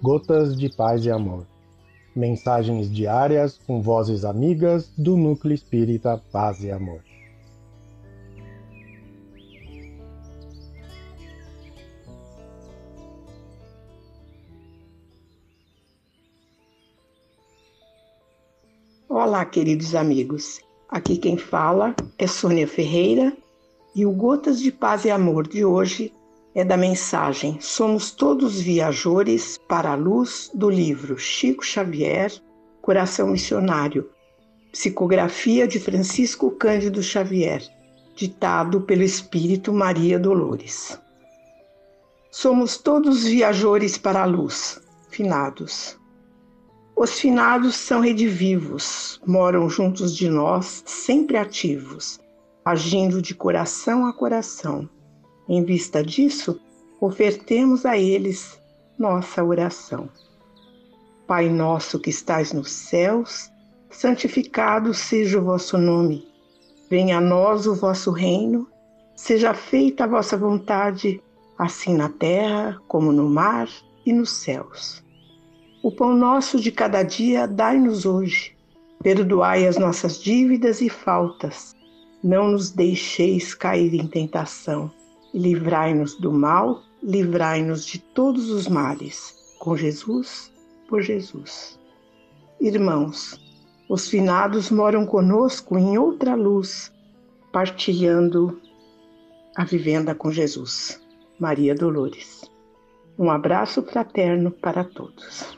Gotas de Paz e Amor. Mensagens diárias com vozes amigas do Núcleo Espírita Paz e Amor. Olá, queridos amigos. Aqui quem fala é Sônia Ferreira e o Gotas de Paz e Amor de hoje é da mensagem Somos Todos Viajores para a Luz do livro Chico Xavier, Coração Missionário, psicografia de Francisco Cândido Xavier, ditado pelo Espírito Maria Dolores. Somos todos viajores para a luz, finados. Os finados são redivivos, moram juntos de nós, sempre ativos, agindo de coração a coração. Em vista disso, ofertemos a eles nossa oração. Pai nosso que estais nos céus, santificado seja o vosso nome. Venha a nós o vosso reino, seja feita a vossa vontade, assim na terra como no mar e nos céus. O pão nosso de cada dia dai-nos hoje. Perdoai as nossas dívidas e faltas. Não nos deixeis cair em tentação. Livrai-nos do mal, livrai-nos de todos os males. Com Jesus, por Jesus. Irmãos, os finados moram conosco em outra luz, partilhando a vivenda com Jesus. Maria Dolores. Um abraço fraterno para todos.